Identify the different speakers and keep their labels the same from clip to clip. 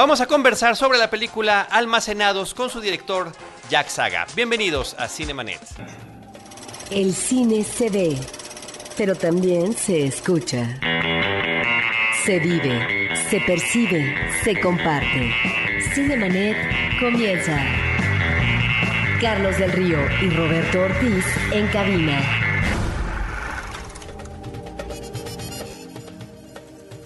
Speaker 1: Vamos a conversar sobre la película Almacenados con su director Jack Saga. Bienvenidos a Cinemanet.
Speaker 2: El cine se ve, pero también se escucha. Se vive, se percibe, se comparte. Cinemanet comienza. Carlos del Río y Roberto Ortiz en cabina.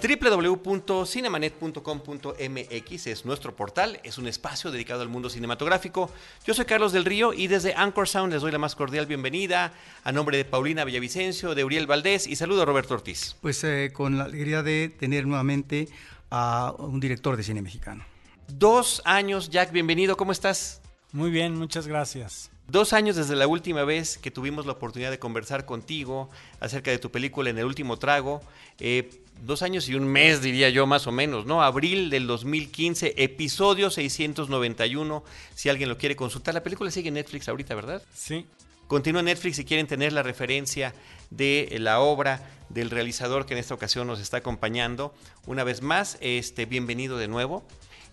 Speaker 1: www.cinemanet.com.mx es nuestro portal, es un espacio dedicado al mundo cinematográfico. Yo soy Carlos del Río y desde Anchor Sound les doy la más cordial bienvenida a nombre de Paulina Villavicencio, de Uriel Valdés y saludo a Roberto Ortiz.
Speaker 3: Pues eh, con la alegría de tener nuevamente a un director de cine mexicano.
Speaker 1: Dos años, Jack, bienvenido, ¿cómo estás?
Speaker 4: Muy bien, muchas gracias.
Speaker 1: Dos años desde la última vez que tuvimos la oportunidad de conversar contigo acerca de tu película En el último trago. Eh, dos años y un mes, diría yo, más o menos, ¿no? Abril del 2015, episodio 691, si alguien lo quiere consultar. La película sigue en Netflix ahorita, ¿verdad?
Speaker 4: Sí.
Speaker 1: Continúa en Netflix si quieren tener la referencia de la obra del realizador que en esta ocasión nos está acompañando. Una vez más, este, bienvenido de nuevo.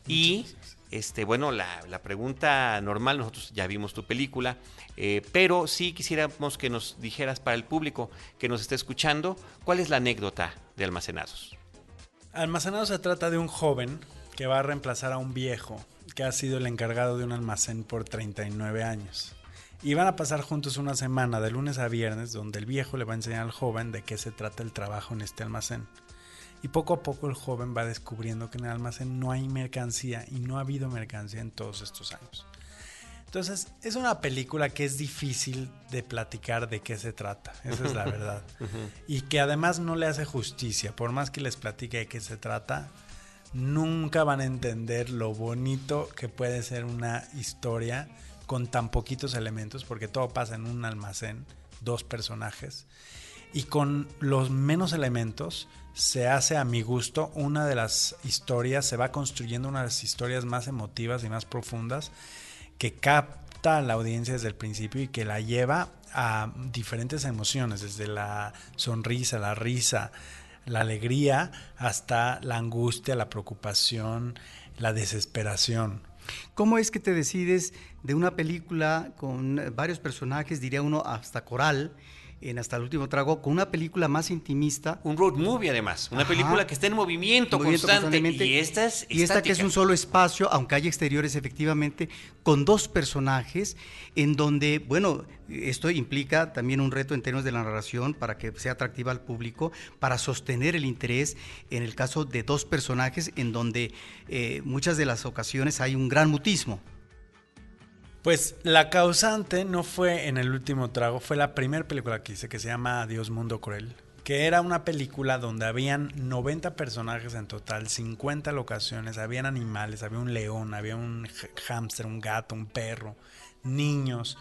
Speaker 1: Y este, bueno, la, pregunta normal, nosotros ya vimos tu película, eh, pero sí quisiéramos que nos dijeras para el público que nos está escuchando, ¿cuál es la anécdota de Almacenados?
Speaker 4: Almacenados se trata de un joven que va a reemplazar a un viejo que ha sido el encargado de un almacén por 39 años. Y van a pasar juntos una semana de lunes a viernes donde el viejo le va a enseñar al joven de qué se trata el trabajo en este almacén. Y poco a poco el joven va descubriendo que en el almacén no hay mercancía y no ha habido mercancía en todos estos años. Entonces, es una película que es difícil de platicar de qué se trata, esa es la verdad. y que además no le hace justicia, por más que les platique de qué se trata, nunca van a entender lo bonito que puede ser una historia con tan poquitos elementos, porque todo pasa en un almacén, dos personajes, y con los menos elementos se hace a mi gusto una de las historias, se va construyendo una de las historias más emotivas y más profundas que capta a la audiencia desde el principio y que la lleva a diferentes emociones, desde la sonrisa, la risa, la alegría, hasta la angustia, la preocupación, la desesperación.
Speaker 3: ¿Cómo es que te decides de una película con varios personajes, diría uno hasta coral, en Hasta el último trago, con una película más intimista.
Speaker 1: Un road movie además, una película que está en movimiento, constante. Y esta es
Speaker 3: Y esta que es un solo espacio, aunque hay exteriores efectivamente, con dos personajes, en donde, bueno, esto implica también un reto en términos de la narración para que sea atractiva al público, para sostener el interés en el caso de dos personajes en donde eh, muchas de las ocasiones hay un gran mutismo.
Speaker 4: Pues la causante no fue en el último trago, fue la primera película que hice que se llama Adiós Mundo Cruel, que era una película donde habían 90 personajes en total, 50 locaciones, habían animales, había un león, había un hámster, un gato, un perro, niños.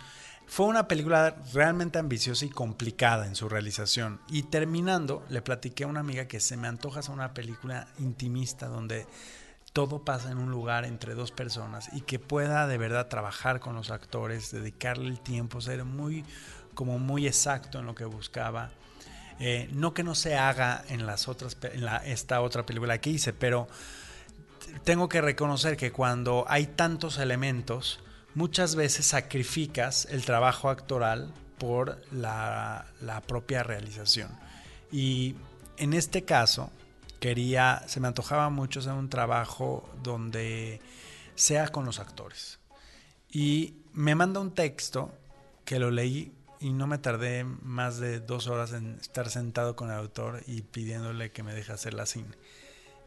Speaker 4: Fue una película realmente ambiciosa y complicada en su realización. Y terminando, le platiqué a una amiga que se me antoja hacer una película intimista donde todo pasa en un lugar entre dos personas y que pueda de verdad trabajar con los actores, dedicarle el tiempo, ser muy como muy exacto en lo que buscaba. Eh, no que no se haga en las otras en esta otra película que hice, pero tengo que reconocer que cuando hay tantos elementos, muchas veces sacrificas el trabajo actoral por la propia realización. Y en este caso, quería, se me antojaba mucho hacer un trabajo donde sea con los actores. Y me manda un texto que lo leí y no me tardé más de dos horas en estar sentado con el autor y pidiéndole que me deje hacer la cine.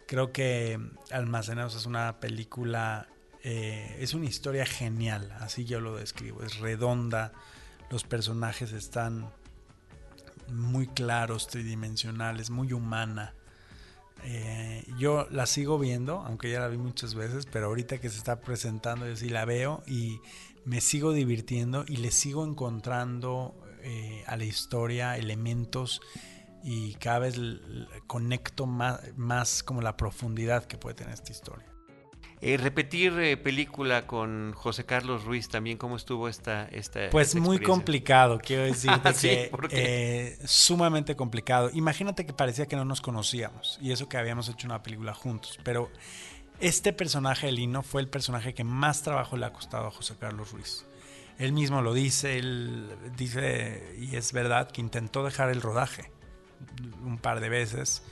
Speaker 4: Creo que Almacenados es una película, eh, es una historia genial, así yo lo describo, es redonda, los personajes están muy claros, tridimensionales, muy humana. Eh, yo la sigo viendo, aunque ya la vi muchas veces, pero ahorita que se está presentando yo sí la veo y me sigo divirtiendo y le sigo encontrando eh, a la historia elementos y cada vez conecto más, más como la profundidad que puede tener esta historia.
Speaker 1: Eh, repetir eh, película con José Carlos Ruiz también, ¿cómo estuvo esta esta
Speaker 4: Pues muy complicado, quiero decir, que eh, sumamente complicado. Imagínate que parecía que no nos conocíamos y eso que habíamos hecho una película juntos, pero este personaje de Lino fue el personaje que más trabajo le ha costado a José Carlos Ruiz. Él mismo lo dice, él dice, y es verdad, que intentó dejar el rodaje un par de veces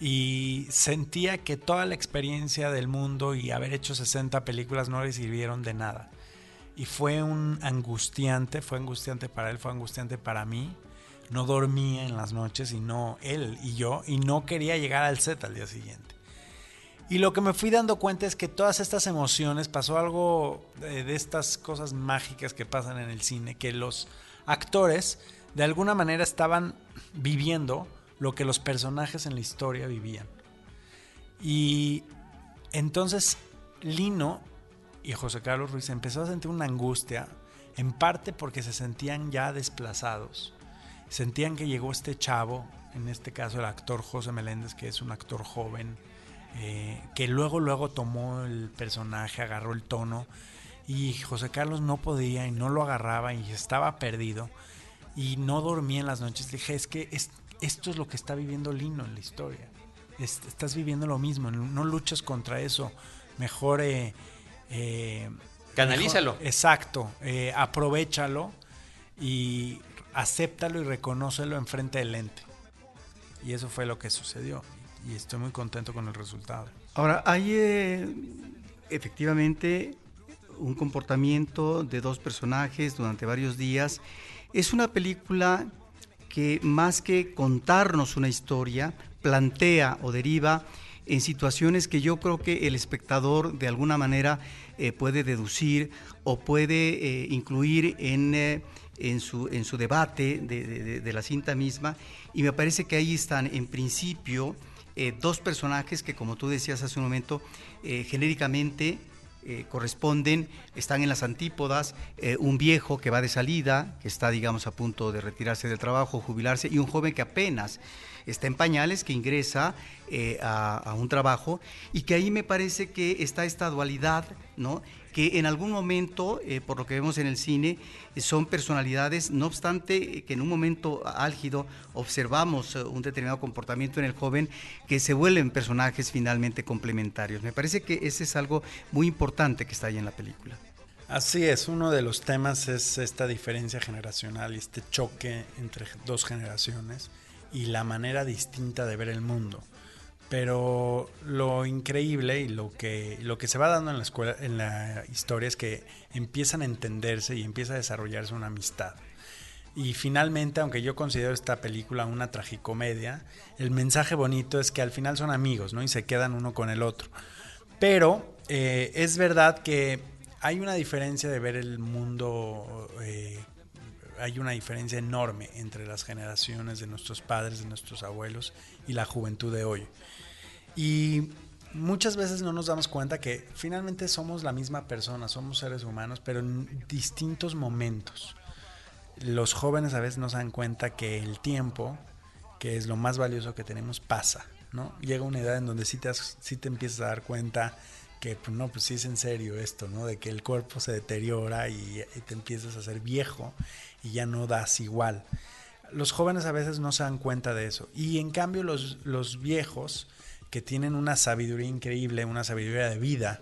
Speaker 4: y sentía que toda la experiencia del mundo y haber hecho 60 películas no le sirvieron de nada. Y fue un angustiante, fue angustiante para él, fue angustiante para mí. No dormía en las noches y no él y yo, y no quería llegar al set al día siguiente. Y lo que me fui dando cuenta es que todas estas emociones, pasó algo de, de, estas cosas mágicas que pasan en el cine, que los actores de alguna manera estaban viviendo lo que los personajes en la historia vivían. Y entonces Lino y José Carlos Ruiz empezó a sentir una angustia, en parte porque se sentían ya desplazados. Sentían que llegó este chavo, en este caso el actor José Meléndez, que es un actor joven, eh, que luego, luego tomó el personaje, agarró el tono, y José Carlos no podía y no lo agarraba y estaba perdido y no dormía en las noches. dije, es que esto es lo que está viviendo Lino en la historia. estás viviendo lo mismo, no luchas contra eso. Mejor... Eh, eh,
Speaker 1: Canalízalo.
Speaker 4: Mejor, exacto, eh, aprovechalo y acéptalo y reconócelo enfrente del ente. Y eso fue lo que sucedió. Y estoy muy contento con el resultado.
Speaker 3: Ahora, hay eh, efectivamente un comportamiento de dos personajes durante varios días. Es una película que más que contarnos una historia, plantea o deriva en situaciones que yo creo que el espectador de alguna manera eh, puede deducir o puede eh, incluir en, eh, en, su, en su debate de, de, de, la cinta misma. Y me parece que ahí están, en principio, dos personajes que, como tú decías hace un momento, genéricamente eh, corresponden, están en las antípodas, eh, un viejo que va de salida, que está, digamos, a punto de retirarse del trabajo, jubilarse, y un joven que apenas está en pañales, que ingresa eh, a, a, un trabajo, y que ahí me parece que está esta dualidad, ¿no? Que en algún momento, eh, por lo que vemos en el cine, son personalidades, no obstante eh, que en un momento álgido observamos eh, un determinado comportamiento en el joven, que se vuelven personajes finalmente complementarios. Me parece que ese es algo muy importante que está ahí en la película.
Speaker 4: Así es, uno de los temas es esta diferencia generacional y este choque entre dos generaciones y la manera distinta de ver el mundo. Pero lo increíble y lo que, lo que se va dando en la escuela, en la historia es que empiezan a entenderse y empieza a desarrollarse una amistad. Y finalmente, aunque yo considero esta película una tragicomedia, el mensaje bonito es que al final son amigos, ¿no? Y se quedan uno con el otro. Pero eh, es verdad que hay una diferencia de ver el mundo, eh, hay una diferencia enorme entre las generaciones de nuestros padres, de nuestros abuelos y la juventud de hoy. Y muchas veces no nos damos cuenta que finalmente somos la misma persona, somos seres humanos, pero en distintos momentos. Los jóvenes a veces no se dan cuenta que el tiempo, que es lo más valioso que tenemos, pasa, ¿no? Llega una edad en donde sí te, sí te empiezas a dar cuenta que, pues, no, pues sí es en serio esto, ¿no? De que el cuerpo se deteriora y, te empiezas a hacer viejo y ya no das igual. Los jóvenes a veces no se dan cuenta de eso. Y en cambio los, los viejos que tienen una sabiduría increíble, una sabiduría de vida,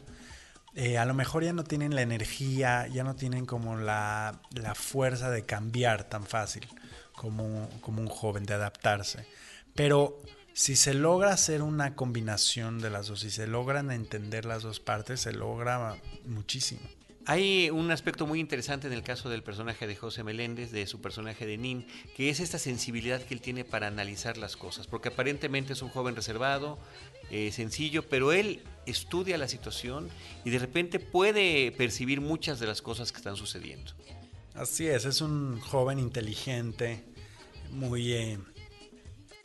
Speaker 4: eh, a lo mejor ya no tienen la energía, ya no tienen como la, la fuerza de cambiar tan fácil como, como un joven, de adaptarse. Pero si se logra hacer una combinación de las dos, si se logran entender las dos partes, se logra muchísimo.
Speaker 1: Hay un aspecto muy interesante en el caso del personaje de José Meléndez, de su personaje de Nin, que es esta sensibilidad que él tiene para analizar las cosas, porque aparentemente es un joven reservado, eh, sencillo, pero él estudia la situación y de repente puede percibir muchas de las cosas que están sucediendo.
Speaker 4: Así es, es un joven inteligente, muy, eh,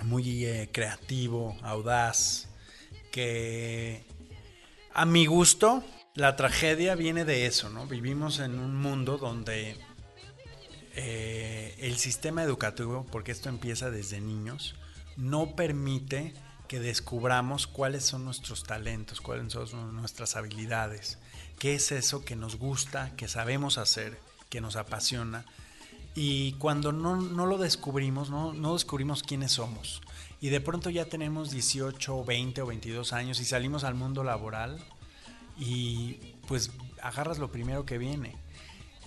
Speaker 4: muy eh, creativo, audaz, que a mi gusto la tragedia viene de eso, ¿no? Vivimos en un mundo donde eh, el sistema educativo, porque esto empieza desde niños, no permite que descubramos cuáles son nuestros talentos, cuáles son nuestras habilidades, qué es eso que nos gusta, que sabemos hacer, que nos apasiona. Y cuando no, no lo descubrimos, no, no descubrimos quiénes somos. Y de pronto ya tenemos 18, 20 o 22 años y salimos al mundo laboral y pues agarras lo primero que viene.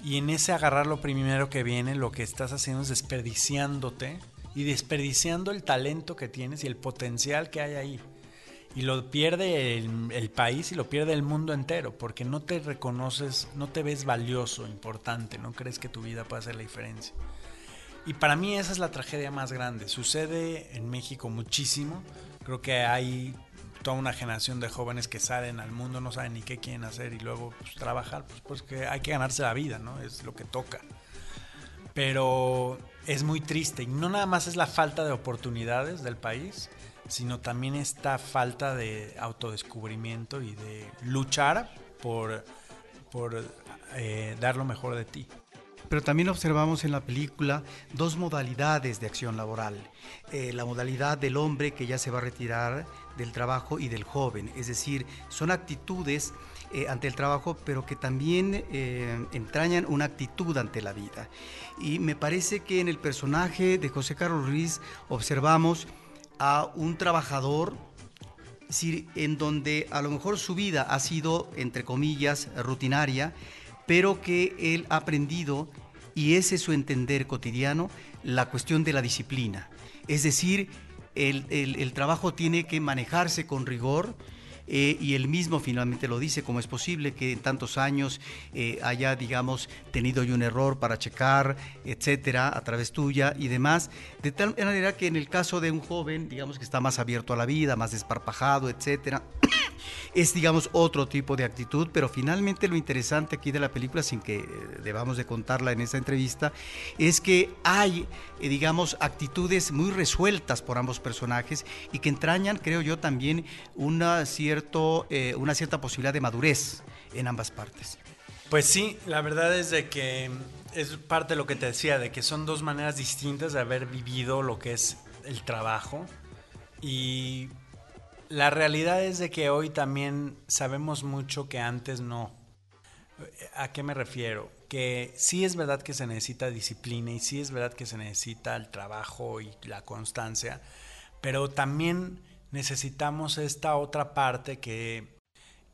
Speaker 4: Y en ese agarrar lo primero que viene, lo que estás haciendo es desperdiciándote y desperdiciando el talento que tienes y el potencial que hay ahí. Y lo pierde el, país y lo pierde el mundo entero, porque no te reconoces, no te ves valioso, importante, no crees que tu vida puede hacer la diferencia. Y para mí esa es la tragedia más grande. Sucede en México muchísimo. Creo que hay toda una generación de jóvenes que salen al mundo, no saben ni qué quieren hacer y luego pues, trabajar, pues, pues que hay que ganarse la vida, ¿no? Es lo que toca. Pero es muy triste y no nada más es la falta de oportunidades del país, sino también esta falta de autodescubrimiento y de luchar por, por eh, dar lo mejor de ti.
Speaker 3: Pero también observamos en la película dos modalidades de acción laboral. Eh, la modalidad del hombre que ya se va a retirar del trabajo y del joven. Es decir, son actitudes eh, ante el trabajo, pero que también eh, entrañan una actitud ante la vida. Y me parece que en el personaje de José Carlos Ruiz observamos a un trabajador en donde a lo mejor su vida ha sido, entre comillas, rutinaria, pero que él ha aprendido, y ese es su entender cotidiano, la cuestión de la disciplina. Es decir, el, el trabajo tiene que manejarse con rigor, eh, y él mismo finalmente lo dice, cómo es posible que en tantos años eh, haya, digamos, tenido yo un error para checar, etcétera, a través tuya y demás, de tal manera que en el caso de un joven, digamos que está más abierto a la vida, más desparpajado, etcétera, es, digamos, otro tipo de actitud, pero finalmente lo interesante aquí de la película, sin que eh, debamos de contarla en esta entrevista, es que hay, digamos, actitudes muy resueltas por ambos personajes y que entrañan, creo yo, también una cierta eh, una cierta posibilidad de madurez en ambas partes.
Speaker 4: Pues sí, la verdad es de que es parte de lo que te decía, de que son dos maneras distintas de haber vivido lo que es el trabajo. Y la realidad es de que hoy también sabemos mucho que antes no. ¿A qué me refiero? Que sí es verdad que se necesita disciplina y sí es verdad que se necesita el trabajo y la constancia, pero también necesitamos esta otra parte que,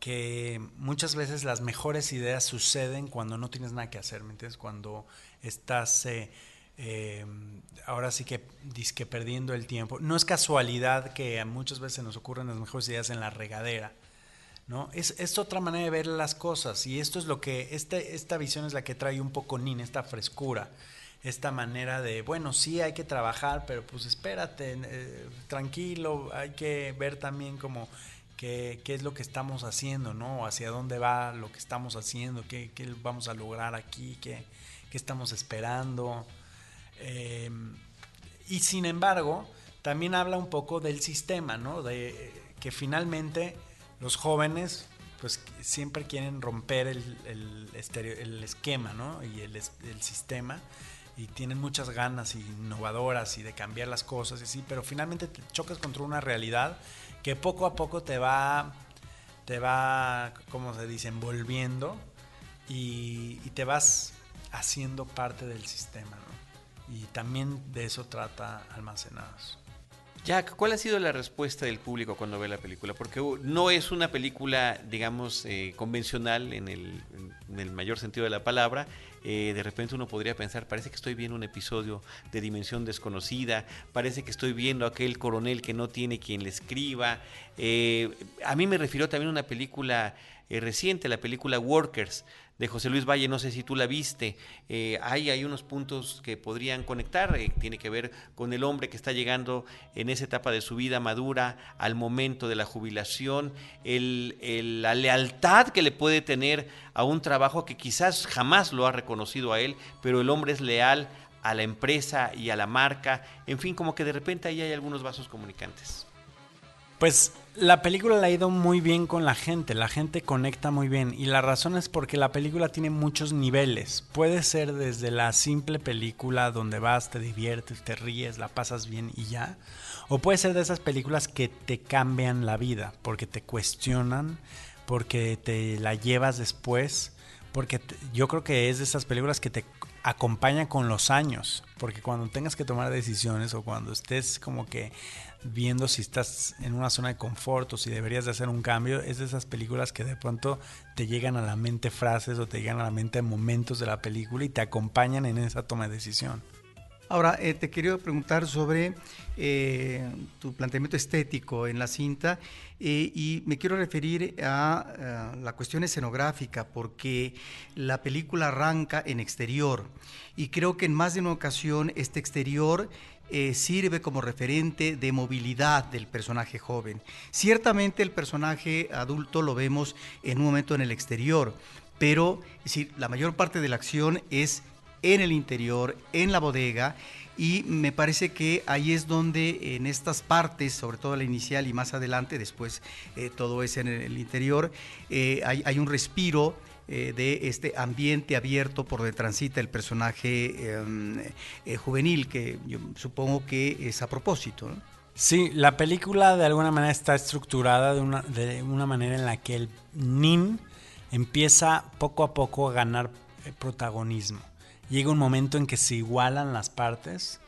Speaker 4: que muchas veces las mejores ideas suceden cuando no tienes nada que hacer, ¿me entiendes? Cuando estás eh, eh, ahora sí que disque perdiendo el tiempo. No es casualidad que muchas veces nos ocurren las mejores ideas en la regadera. ¿No? Es, es otra manera de ver las cosas y esto es lo que, este, esta visión es la que trae un poco Nin, esta frescura esta manera de, bueno, sí hay que trabajar, pero pues espérate, eh, tranquilo, hay que ver también como qué, qué, es lo que estamos haciendo, ¿no? Hacia dónde va lo que estamos haciendo, qué, qué vamos a lograr aquí, qué, qué estamos esperando. Em, y sin embargo, también habla un poco del sistema, ¿no? De que finalmente los jóvenes pues siempre quieren romper el, el, el esquema, ¿no? Y el, el sistema y tienen muchas ganas innovadoras y de cambiar las cosas y así, pero finalmente te chocas contra una realidad que poco a poco te va, te va, como se dice, envolviendo y, te vas haciendo parte del sistema, ¿no? Y también de eso trata Almacenados.
Speaker 1: Jack, ¿cuál ha sido la respuesta del público cuando ve la película? Porque no es una película, digamos, eh, convencional en el, en el, mayor sentido de la palabra. Eh, de repente uno podría pensar, parece que estoy viendo un episodio de Dimensión Desconocida, parece que estoy viendo a aquel coronel que no tiene quien le escriba. Eh, a mí me refirió también a una película reciente, la película Workers, de José Luis Valle, no sé si tú la viste, eh, hay, hay unos puntos que podrían conectar, eh, tiene que ver con el hombre que está llegando en esa etapa de su vida madura al momento de la jubilación, la lealtad que le puede tener a un trabajo que quizás jamás lo ha reconocido a él, pero el hombre es leal a la empresa y a la marca, en fin, como que de repente ahí hay algunos vasos comunicantes.
Speaker 4: Pues la película la ha ido muy bien con la gente, la gente conecta muy bien y la razón es porque la película tiene muchos niveles. Puede ser desde la simple película donde vas, te diviertes, te ríes, la pasas bien y ya, o puede ser de esas películas que te cambian la vida, porque te cuestionan, porque te la llevas después, porque yo creo que es de esas películas que te acompaña con los años, porque cuando tengas que tomar decisiones o cuando estés como que viendo si estás en una zona de confort o si deberías de hacer un cambio, es de esas películas que de pronto te llegan a la mente frases o te llegan a la mente momentos de la película y te acompañan en esa toma de decisión.
Speaker 3: Ahora, eh, te quería preguntar sobre eh, tu planteamiento estético en la cinta eh, y me quiero referir a, a, la cuestión escenográfica porque la película arranca en exterior y creo que en más de una ocasión este exterior eh, sirve como referente de movilidad del personaje joven. Ciertamente el personaje adulto lo vemos en un momento en el exterior, pero la mayor parte de la acción es en el interior, en la bodega, y me parece que ahí es donde en estas partes, sobre todo la inicial y más adelante, después eh, todo es en el interior, eh, hay, un respiro eh, de este ambiente abierto por donde transita el personaje eh, juvenil, que supongo que es a propósito. ¿no?
Speaker 4: Sí, la película de alguna manera está estructurada de una, de una manera en la que el Nin empieza poco a poco a ganar protagonismo llega un momento en que se igualan las partes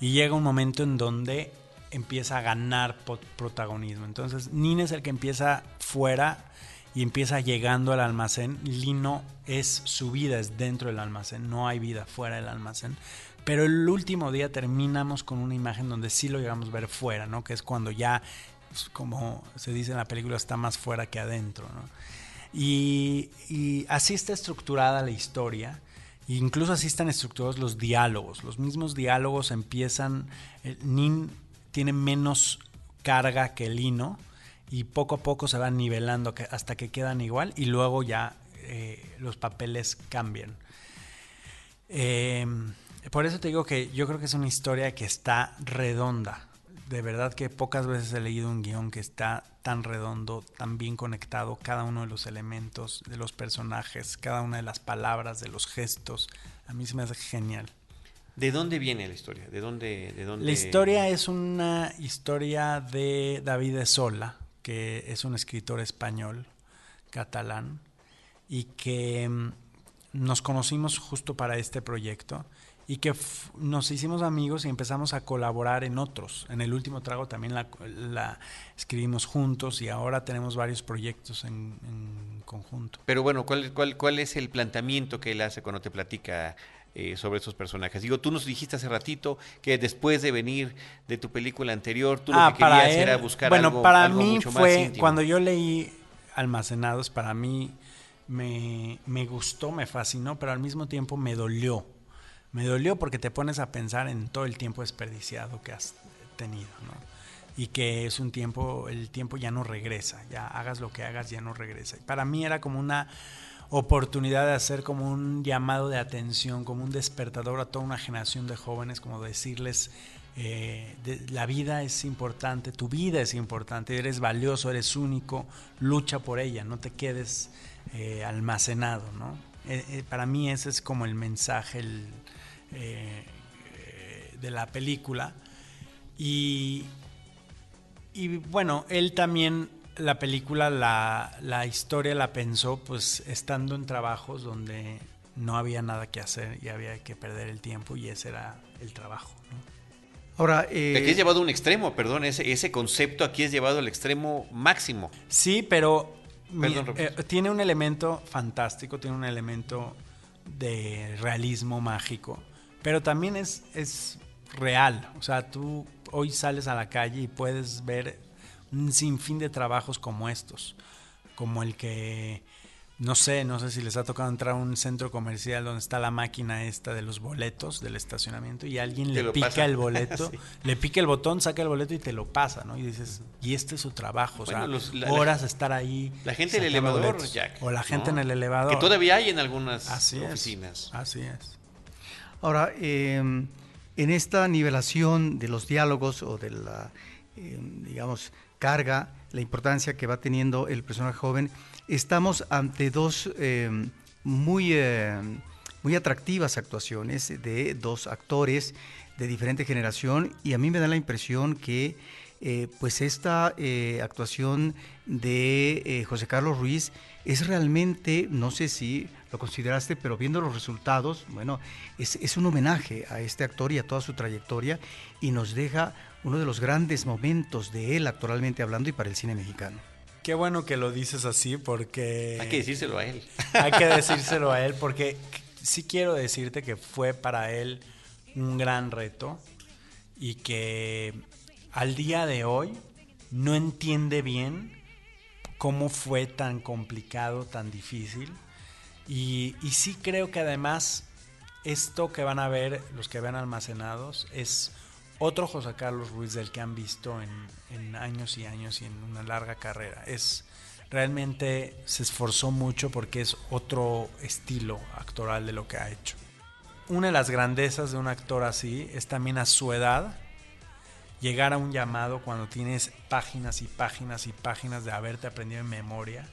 Speaker 4: y llega un momento en donde empieza a ganar protagonismo. Entonces, Nin es el que empieza fuera y empieza llegando al almacén. Lino es su vida, es dentro del almacén, no hay vida fuera del almacén. Pero el último día terminamos con una imagen donde sí lo llegamos a ver fuera, ¿no? Que es cuando ya, pues, como se dice en la película, está más fuera que adentro. Y, y así está estructurada la historia. Incluso así están estructurados los diálogos. Los mismos diálogos empiezan. Nin tiene menos carga que Lino y poco a poco se van nivelando hasta que quedan igual y luego ya eh, los papeles cambian. Eh, por eso te digo que yo creo que es una historia que está redonda. De verdad que pocas veces he leído un guion que está tan redondo, tan bien conectado, cada uno de los elementos, de los personajes, cada una de las palabras, de los gestos. A mí se me hace genial.
Speaker 1: ¿De dónde viene la historia? ¿De dónde, de dónde...
Speaker 4: La historia es una historia de David Sola, que es un escritor español, catalán, y que mm, nos conocimos justo para este proyecto y que nos hicimos amigos y empezamos a colaborar en otros. En el último trago también la, escribimos juntos y ahora tenemos varios proyectos en, en conjunto.
Speaker 1: Pero bueno, ¿cuál, cuál, ¿cuál es el planteamiento que él hace cuando te platica eh, sobre esos personajes. Digo, tú nos dijiste hace ratito que después de venir de tu película anterior, tú
Speaker 4: ah,
Speaker 1: lo que querías
Speaker 4: él,
Speaker 1: era buscar
Speaker 4: bueno,
Speaker 1: algo,
Speaker 4: para
Speaker 1: algo
Speaker 4: mí
Speaker 1: mucho
Speaker 4: fue,
Speaker 1: más íntimo.
Speaker 4: Cuando yo leí Almacenados, para mí me, me gustó, me fascinó, pero al mismo tiempo me dolió. Me dolió porque te pones a pensar en todo el tiempo desperdiciado que has tenido, ¿no? Y que es un tiempo, el tiempo ya no regresa, ya hagas lo que hagas, ya no regresa. Y para mí era como una oportunidad de hacer como un llamado de atención, como un despertador a toda una generación de jóvenes, como decirles, eh, la vida es importante, tu vida es importante, eres valioso, eres único, lucha por ella, no te quedes eh, almacenado, ¿no? Eh, para mí ese es como el mensaje de la película. Y, y bueno, él también la película, la, la, historia la pensó pues estando en trabajos donde no había nada que hacer y había que perder el tiempo y ese era el trabajo. ¿no?
Speaker 3: Ahora, eh,
Speaker 1: aquí es llevado a un extremo, perdón, ese, ese concepto aquí es llevado al extremo máximo.
Speaker 4: Sí, pero perdón, mi, eh, tiene un elemento fantástico, tiene un elemento de realismo mágico, pero también es, es real. O sea, tú hoy sales a la calle y puedes ver un sinfín de trabajos como estos, como el que, no sé, no sé si les ha tocado entrar a un centro comercial donde está la máquina esta de los boletos del estacionamiento y alguien le pica
Speaker 1: pasa.
Speaker 4: el boleto,
Speaker 1: Sí.
Speaker 4: le pica el botón, saca el boleto y te lo pasa, ¿no? Y dices, y este es su trabajo, o sea,
Speaker 1: Bueno, los- la-
Speaker 4: horas
Speaker 1: la-
Speaker 4: estar ahí.
Speaker 1: La gente del
Speaker 4: sacando
Speaker 1: elevador,
Speaker 4: boletos.
Speaker 1: Jack.
Speaker 4: O la gente
Speaker 1: ¿no?
Speaker 4: en el elevador.
Speaker 1: Que todavía hay en algunas
Speaker 4: Así
Speaker 1: oficinas.
Speaker 4: es. Así es.
Speaker 3: ahora eh, en esta nivelación de los diálogos o de la, eh, digamos, carga, la importancia que va teniendo el personaje joven, estamos ante dos eh, muy, eh, muy atractivas actuaciones de dos actores de diferente generación y a mí me da la impresión que eh, pues esta actuación de José Carlos Ruiz es realmente, no sé si lo consideraste, pero viendo los resultados, bueno, es, es un homenaje a este actor y a toda su trayectoria y nos deja uno de los grandes momentos de él actualmente hablando y para el cine mexicano.
Speaker 4: Qué bueno que lo dices así porque...
Speaker 1: Hay que decírselo a él.
Speaker 4: Hay que decírselo a él porque sí quiero decirte que fue para él un gran reto y que al día de hoy no entiende bien cómo fue tan complicado, tan difícil. Y, y, sí creo que además esto que van a ver, los que vean almacenados, es otro José Carlos Ruiz del que han visto en, en años y años y en una larga carrera. Es realmente se esforzó mucho porque es otro estilo actoral de lo que ha hecho. Una de las grandezas de un actor así es también a su edad llegar a un llamado cuando tienes páginas y páginas y páginas de haberte aprendido en memoria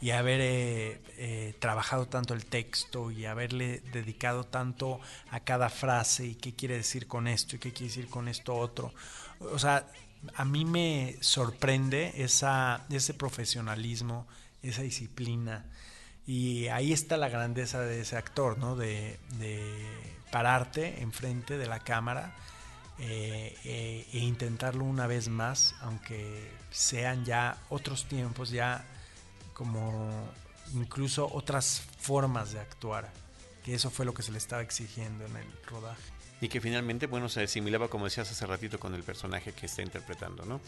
Speaker 4: y haber eh, eh, trabajado tanto el texto y haberle dedicado tanto a cada frase y qué quiere decir con esto y qué quiere decir con esto otro. O sea, a mí me sorprende ese profesionalismo, esa disciplina. Y ahí está la grandeza de ese actor, ¿no? De, pararte enfrente de la cámara eh, e intentarlo una vez más, aunque sean ya otros tiempos, ya como incluso otras formas de actuar, que eso fue lo que se le estaba exigiendo en el rodaje.
Speaker 1: Y que finalmente, bueno, se asimilaba, como decías hace ratito, con el personaje que está interpretando, ¿no?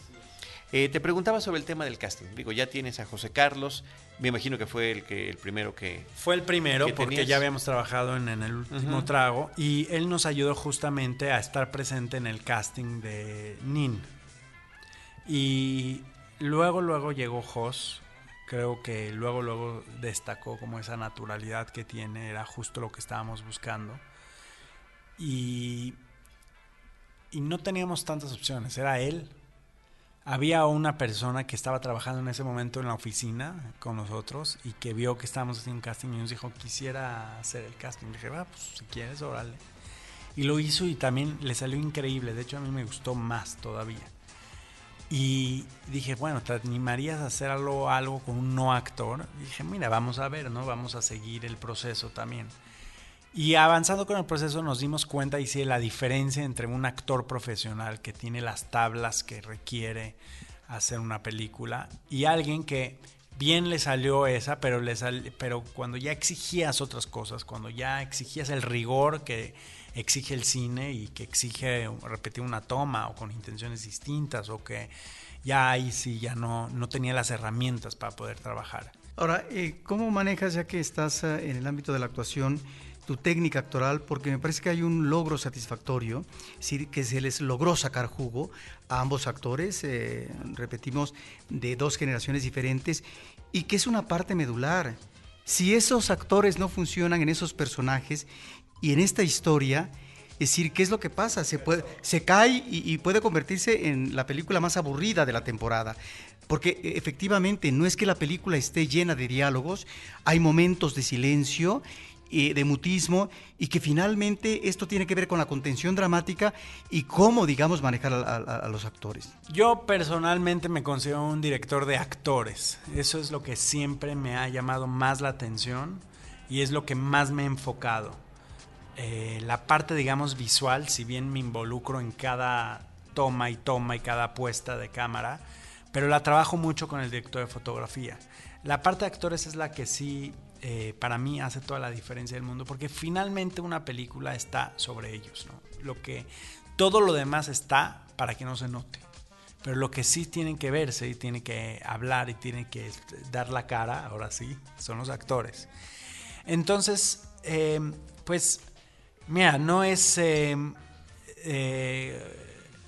Speaker 1: Eh, te preguntaba sobre el tema del casting. Digo, ya tienes a José Carlos, me imagino que fue el que el primero que...
Speaker 4: Fue el primero porque tenías? ya habíamos trabajado en, en el último uh -huh. trago y él nos ayudó justamente a estar presente en el casting de Nin. Y luego, luego llegó Jos. Creo que luego, luego destacó como esa naturalidad que tiene, era justo lo que estábamos buscando. Y, y no teníamos tantas opciones, era él. Había una persona que estaba trabajando en ese momento en la oficina con nosotros y que vio que estábamos haciendo un casting y nos dijo, quisiera hacer el casting. Le dije, va, pues si quieres, órale. Y lo hizo y también le salió increíble. De hecho, a mí me gustó más todavía. Y dije, bueno, ¿te animarías a hacer algo, algo con un no actor? Y dije, mira, vamos a ver, ¿no? Vamos a seguir el proceso también. Y avanzando con el proceso nos dimos cuenta y la diferencia entre un actor profesional que tiene las tablas que requiere hacer una película y alguien que bien le salió esa, pero, le sal, pero cuando ya exigías otras cosas, cuando ya exigías el rigor que exige el cine y que exige repetir una toma o con intenciones distintas o que ya ahí sí ya no, no tenía las herramientas para poder trabajar.
Speaker 3: Ahora, eh, ¿cómo manejas ya que estás uh, en el ámbito de la actuación? tu técnica actoral porque me parece que hay un logro satisfactorio, es decir, que se les logró sacar jugo a ambos actores, eh, repetimos, de dos generaciones diferentes, y que es una parte medular. Si esos actores no funcionan en esos personajes y en esta historia, es decir, ¿qué es lo que pasa? Se, puede, se cae y, puede convertirse en la película más aburrida de la temporada. Porque efectivamente no es que la película esté llena de diálogos, hay momentos de silencio de mutismo y que finalmente esto tiene que ver con la contención dramática y cómo, digamos, manejar a, a, a, los actores.
Speaker 4: Yo personalmente me considero un director de actores. Eso es lo que siempre me ha llamado más la atención y es lo que más me he enfocado. Eh, la parte, digamos, visual, si bien me involucro en cada toma y toma y cada puesta de cámara, pero la trabajo mucho con el director de fotografía. La parte de actores es la que sí eh, para mí hace toda la diferencia del mundo porque finalmente una película está sobre ellos, ¿no? Lo que todo lo demás está para que no se note. Pero lo que sí tienen que verse y tienen que hablar y tienen que dar la cara, ahora sí, son los actores. Entonces, eh, pues, mira, no es... Eh,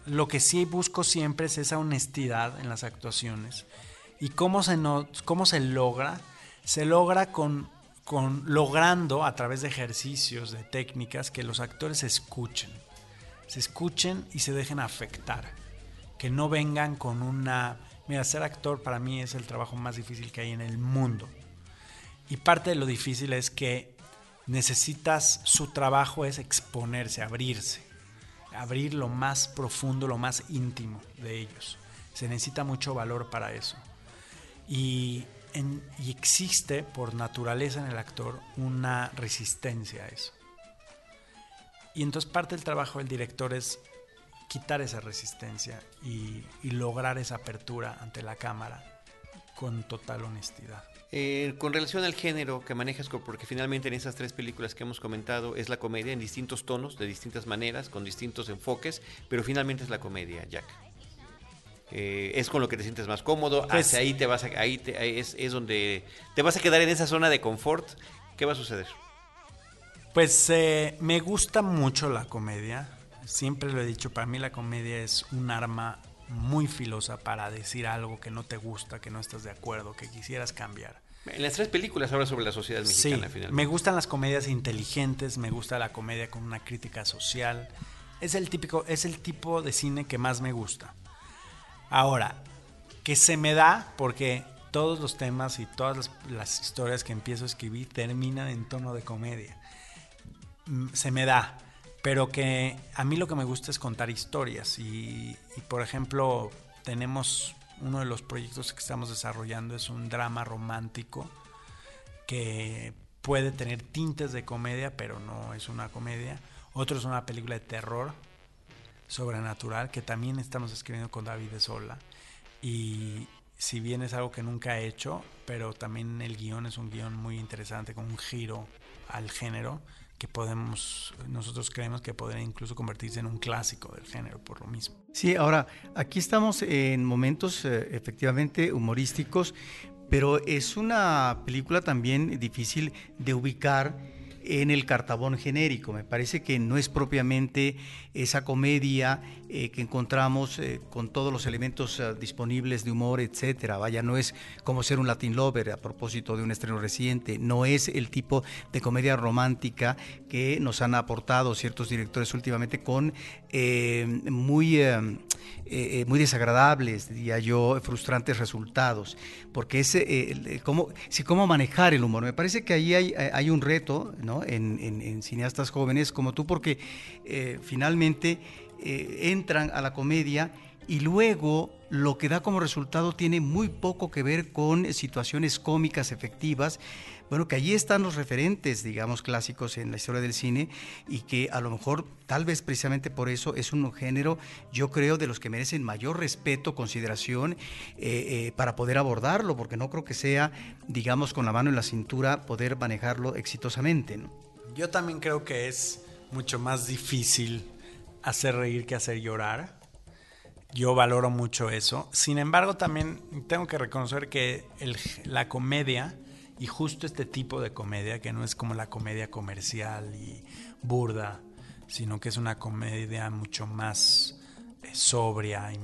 Speaker 4: lo que sí busco siempre es esa honestidad en las actuaciones. ¿Y cómo se, cómo se logra? se logra con, con, logrando a través de ejercicios, de técnicas, que los actores se escuchen. Se escuchen y se dejen afectar. Que no vengan con una... Mira, ser actor para mí es el trabajo más difícil que hay en el mundo. Y parte de lo difícil es que necesitas, su trabajo es exponerse, abrirse. Abrir lo más profundo, lo más íntimo de ellos. Se necesita mucho valor para eso. Y, y existe por naturaleza en el actor una resistencia a eso. Y entonces parte del trabajo del director es quitar esa resistencia y lograr esa apertura ante la cámara con total honestidad.
Speaker 1: Eh, con relación al género que manejas, porque finalmente en esas tres películas que hemos comentado es la comedia en distintos tonos, de distintas maneras, con distintos enfoques, pero finalmente es la comedia, Jack. Eh, es con lo que te sientes más cómodo,
Speaker 4: Pues-
Speaker 1: hacia ahí te vas a, ahí te- ahí es, es donde te vas a quedar en esa zona de confort. ¿Qué va a suceder?
Speaker 4: Pues eh, me gusta mucho la comedia. Siempre lo he dicho, para mí la comedia es un arma muy filosa para decir algo que no te gusta, que no estás de acuerdo, que quisieras cambiar.
Speaker 1: En las tres películas habla sobre la sociedad mexicana,
Speaker 4: sí,
Speaker 1: finalmente.
Speaker 4: me gustan las comedias inteligentes, me gusta la comedia con una crítica social. Es el típico, es el tipo de cine que más me gusta. Ahora, que se me da porque todos los temas y todas las, las historias que empiezo a escribir terminan en tono de comedia. Mm, Se me da, pero que a mí lo que me gusta es contar historias y, y, por ejemplo tenemos uno de los proyectos que estamos desarrollando es un drama romántico que puede tener tintes de comedia, pero no es una comedia. Otro es una película de terror sobrenatural que también estamos escribiendo con David de Sola. Y si bien es algo que nunca he hecho, pero también el guion es un guion muy interesante con un giro al género que podemos, nosotros creemos que podría incluso convertirse en un clásico del género por lo mismo.
Speaker 3: Sí, ahora, aquí estamos en momentos eh, efectivamente humorísticos, pero es una película también difícil de ubicar en el cartabón genérico. Me parece que no es propiamente esa comedia eh, que encontramos eh, con todos los elementos eh, disponibles de humor, etcétera. Vaya, no es como ser un Latin Lover a propósito de un estreno reciente. No es el tipo de comedia romántica que nos han aportado ciertos directores últimamente con muy, eh, eh, muy desagradables, diría yo, frustrantes resultados. Porque es eh, cómo, sí, cómo manejar el humor. Me parece que ahí hay, hay un reto ¿no? en, en- cineastas jóvenes como tú, porque finalmente entran a la comedia y luego lo que da como resultado tiene muy poco que ver con situaciones cómicas efectivas. Bueno, que allí están los referentes, digamos, clásicos en la historia del cine y que a lo mejor, tal vez precisamente por eso, es un género, yo creo, de los que merecen mayor respeto, consideración eh, eh, para poder abordarlo, porque no creo que sea, digamos, con la mano en la cintura poder manejarlo exitosamente.
Speaker 4: Yo también creo que es mucho más difícil hacer reír que hacer llorar. Yo valoro mucho eso. Sin embargo, también tengo que reconocer que la comedia, y justo este tipo de comedia, que no es como la comedia comercial y burda, sino que es una comedia mucho más eh, sobria, eh,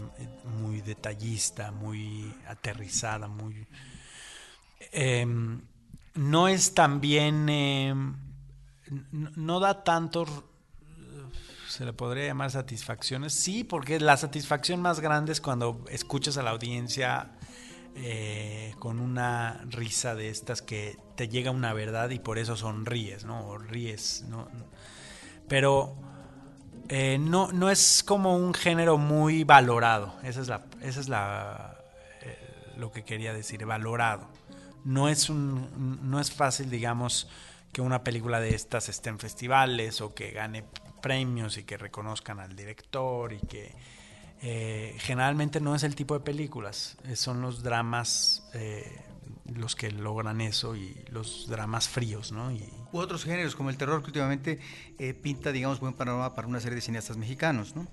Speaker 4: muy detallista, muy aterrizada, muy... em, no es también... em, no, da tanto se le podría llamar satisfacciones. Sí, porque la satisfacción más grande es cuando escuchas a la audiencia eh, con una risa de estas que te llega una verdad y por eso sonríes, ¿no? O ríes, ¿no? Pero eh, no, no es como un género muy valorado. Esa es la, esa es la eh, lo que quería decir, valorado. No es un, no es fácil, digamos, que una película de estas esté en festivales o que gane premios y que reconozcan al director y que eh, generalmente no es el tipo de películas, eh, son los dramas eh, los que logran eso y los dramas fríos, ¿no? Y,
Speaker 3: U otros géneros como el terror que últimamente eh, pinta, digamos, buen panorama para una serie de cineastas mexicanos, ¿no?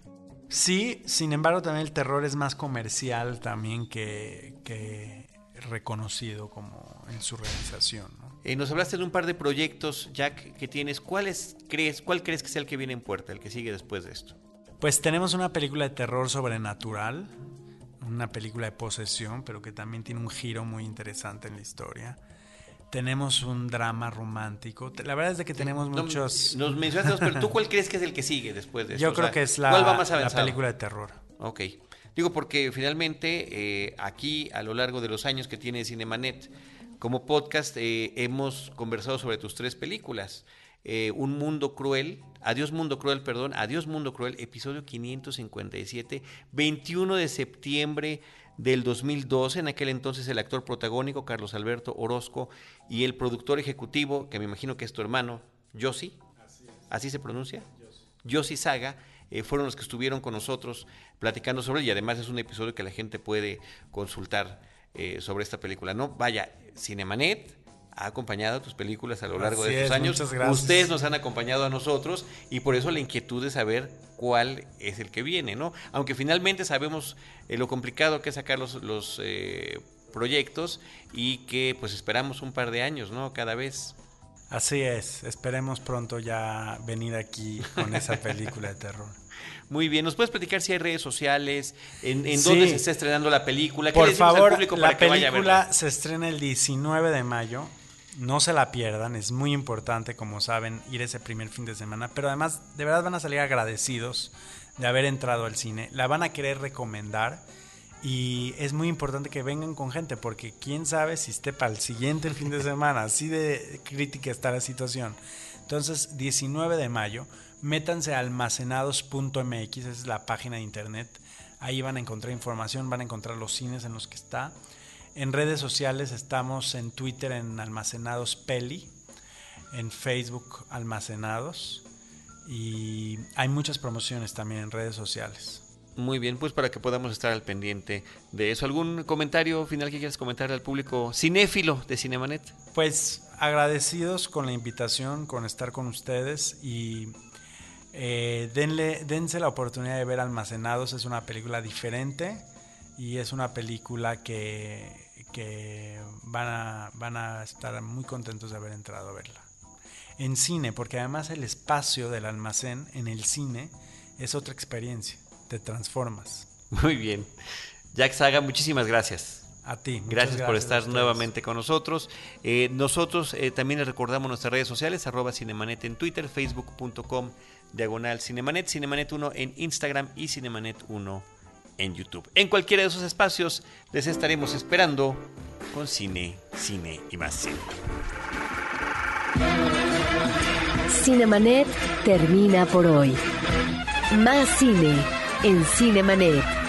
Speaker 4: Sí, sin embargo también el terror es más comercial también que, que reconocido como en su realización. ¿no?
Speaker 1: Eh, nos hablaste de un par de proyectos, Jack, que tienes. ¿Cuáles crees, ¿Cuál crees que sea el que viene en puerta, el que sigue después de esto?
Speaker 4: Pues tenemos una película de terror sobrenatural, una película de posesión, pero que también tiene un giro muy interesante en la historia. Tenemos un drama romántico. La verdad es de que tenemos
Speaker 1: No,
Speaker 4: muchos...
Speaker 1: Nos mencionaste dos, pero ¿tú cuál crees que es el que sigue después de esto?
Speaker 4: Yo
Speaker 1: O
Speaker 4: creo
Speaker 1: sea,
Speaker 4: que es la,
Speaker 1: ¿Cuál va más
Speaker 4: la película de terror.
Speaker 1: Ok. Digo, porque finalmente eh, aquí, a lo largo de los años que tiene Cinemanet, como podcast, eh, hemos conversado sobre tus tres películas. eh, Un Mundo Cruel, Adiós Mundo Cruel, perdón, Adiós Mundo Cruel, episodio 557, 21 de septiembre del 2012. En aquel entonces el actor protagónico, Carlos Alberto Orozco, y el productor ejecutivo, que me imagino que es tu hermano, Yossi, ¿así se pronuncia? Yossi Saga, eh, fueron los que estuvieron con nosotros platicando sobre él y además es un episodio que la gente puede consultar eh, sobre esta película. No, vaya, Cinemanet ha acompañado tus películas a lo largo
Speaker 4: Así
Speaker 1: de estos
Speaker 4: es,
Speaker 1: años.
Speaker 4: muchas gracias.
Speaker 1: Ustedes nos han acompañado a nosotros y por eso la inquietud de saber cuál es el que viene, ¿no? Aunque finalmente sabemos eh, lo complicado que es sacar los, los eh, proyectos y que pues esperamos un par de años, ¿no? Cada vez.
Speaker 4: Así es, esperemos pronto ya venir aquí con esa película de terror.
Speaker 1: Muy bien, ¿nos puedes platicar si hay redes sociales? ¿En, en
Speaker 4: Sí.
Speaker 1: dónde se está estrenando la película? ¿Qué
Speaker 4: Por
Speaker 1: le decimos al
Speaker 4: favor,
Speaker 1: público para
Speaker 4: la
Speaker 1: que vaya a
Speaker 4: película se estrena el 19 de mayo. No se la pierdan, es muy importante, como saben, ir ese primer fin de semana. Pero además, de verdad van a salir agradecidos de haber entrado al cine. La van a querer recomendar. Y es muy importante que vengan con gente, porque quién sabe si esté para el siguiente fin de semana. Así de crítica está la situación. Entonces, 19 de mayo, métanse a almacenados.mx, esa es la página de internet. Ahí van a encontrar información, van a encontrar los cines en los que está. En redes sociales estamos en Twitter en Almacenados Peli, en Facebook Almacenados y hay muchas promociones también en redes sociales.
Speaker 1: Muy bien, pues para que podamos estar al pendiente de eso. ¿Algún comentario final que quieras comentar al público cinéfilo de Cinemanet?
Speaker 4: Pues agradecidos con la invitación, con estar con ustedes y eh, denle, dense la oportunidad de ver Almacenados. Es una película diferente y es una película que, que van, a, van a estar muy contentos de haber entrado a verla. En cine, porque además el espacio del almacén en el cine es otra experiencia. Te transformas.
Speaker 1: Muy bien. Jack Saga, muchísimas gracias.
Speaker 4: A ti. muchas
Speaker 1: Gracias, por estar nuevamente con nosotros. Eh, nosotros eh, también les recordamos nuestras redes sociales, arroba Cinemanet en Twitter, facebook.com, diagonal Cinemanet, Cinemanet 1 en Instagram y Cinemanet 1 en YouTube. En cualquiera de esos espacios les estaremos esperando con cine, cine y más cine.
Speaker 2: Cinemanet termina por hoy. Más cine en Cinemanet.